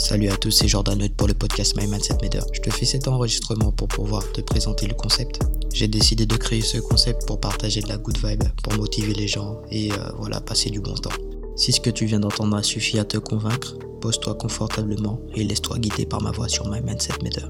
Salut à tous, c'est Jordan pour le podcast My Mindset Matter. Je te fais cet enregistrement pour pouvoir te présenter le concept. J'ai décidé de créer ce concept pour partager de la good vibe, pour motiver les gens et euh, voilà, passer du bon temps. Si ce que tu viens d'entendre a suffi à te convaincre, pose-toi confortablement et laisse-toi guider par ma voix sur My Mindset Matter.